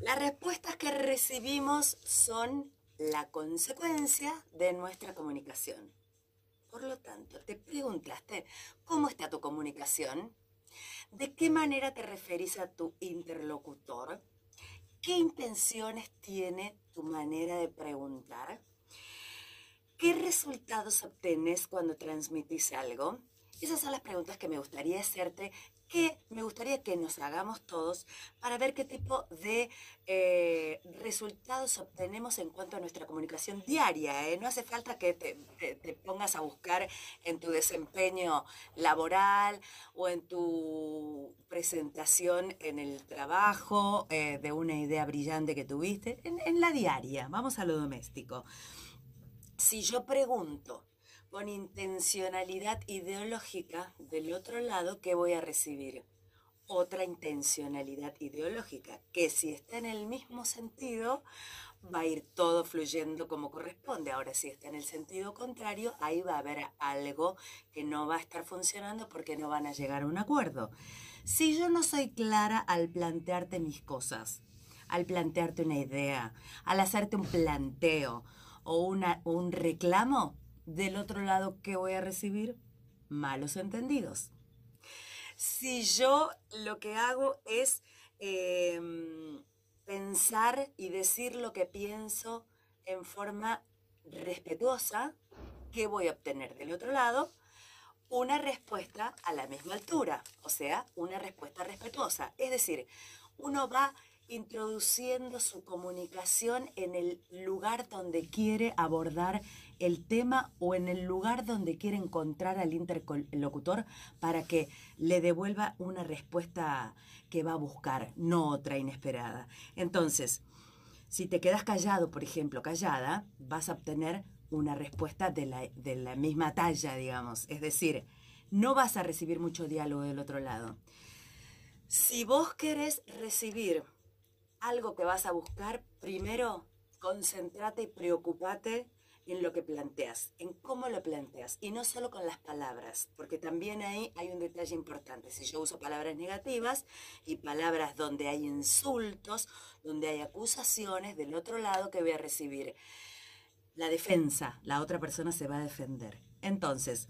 Las respuestas que recibimos son la consecuencia de nuestra comunicación. Por lo tanto, te preguntaste, ¿cómo está tu comunicación? ¿De qué manera te referís a tu interlocutor? ¿Qué intenciones tiene tu manera de preguntar? ¿Qué resultados obtenés cuando transmitís algo? Esas son las preguntas que me gustaría hacerte nos hagamos todos para ver qué tipo de eh, resultados obtenemos en cuanto a nuestra comunicación diaria. ¿eh? No hace falta que te, pongas a buscar en tu desempeño laboral o en tu presentación en el trabajo eh, de una idea brillante que tuviste, en la diaria. Vamos a lo doméstico. Si yo pregunto, con intencionalidad ideológica del otro lado que voy a recibir. Otra intencionalidad ideológica, que si está en el mismo sentido, va a ir todo fluyendo como corresponde. Ahora, si está en el sentido contrario, ahí va a haber algo que no va a estar funcionando porque no van a llegar a un acuerdo. Si yo no soy clara al plantearte mis cosas, al plantearte una idea, al hacerte un planteo o un reclamo, del otro lado, ¿qué voy a recibir? Malos entendidos. Si yo lo que hago es em, pensar y decir lo que pienso en forma respetuosa, ¿qué voy a obtener del otro lado? Una respuesta a la misma altura, o sea, una respuesta respetuosa. Es decir, uno va introduciendo su comunicación en el lugar donde quiere abordar el tema o en el lugar donde quiere encontrar al interlocutor para que le devuelva una respuesta que va a buscar, no otra inesperada. Entonces, si te quedas callado, por ejemplo, callada, vas a obtener una respuesta de la, de la misma talla, digamos. Es decir, no vas a recibir mucho diálogo del otro lado. Si vos querés recibir algo que vas a buscar, primero concéntrate y preocupate en lo que planteas, en cómo lo planteas, y no solo con las palabras, porque también ahí hay un detalle importante. Si yo uso palabras negativas y palabras donde hay insultos, donde hay acusaciones, del otro lado que voy a recibir la defensa, la otra persona se va a defender. Entonces,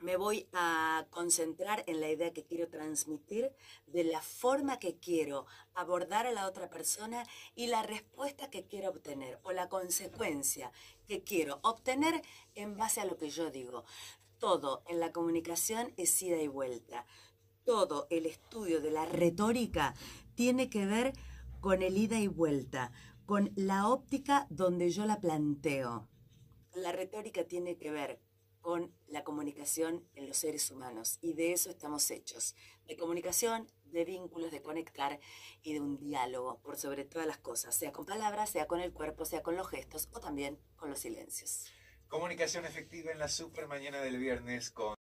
me voy a concentrar en la idea que quiero transmitir, de la forma que quiero abordar a la otra persona y la respuesta que quiero obtener o la consecuencia que quiero obtener en base a lo que yo digo. Todo en la comunicación es ida y vuelta. Todo el estudio de la retórica tiene que ver con el ida y vuelta, con la óptica donde yo la planteo. La retórica tiene que ver con la comunicación en los seres humanos. Y de eso estamos hechos, de comunicación, de vínculos, de conectar y de un diálogo por sobre todas las cosas, sea con palabras, sea con el cuerpo, sea con los gestos o también con los silencios. Comunicación efectiva en la super mañana del viernes con...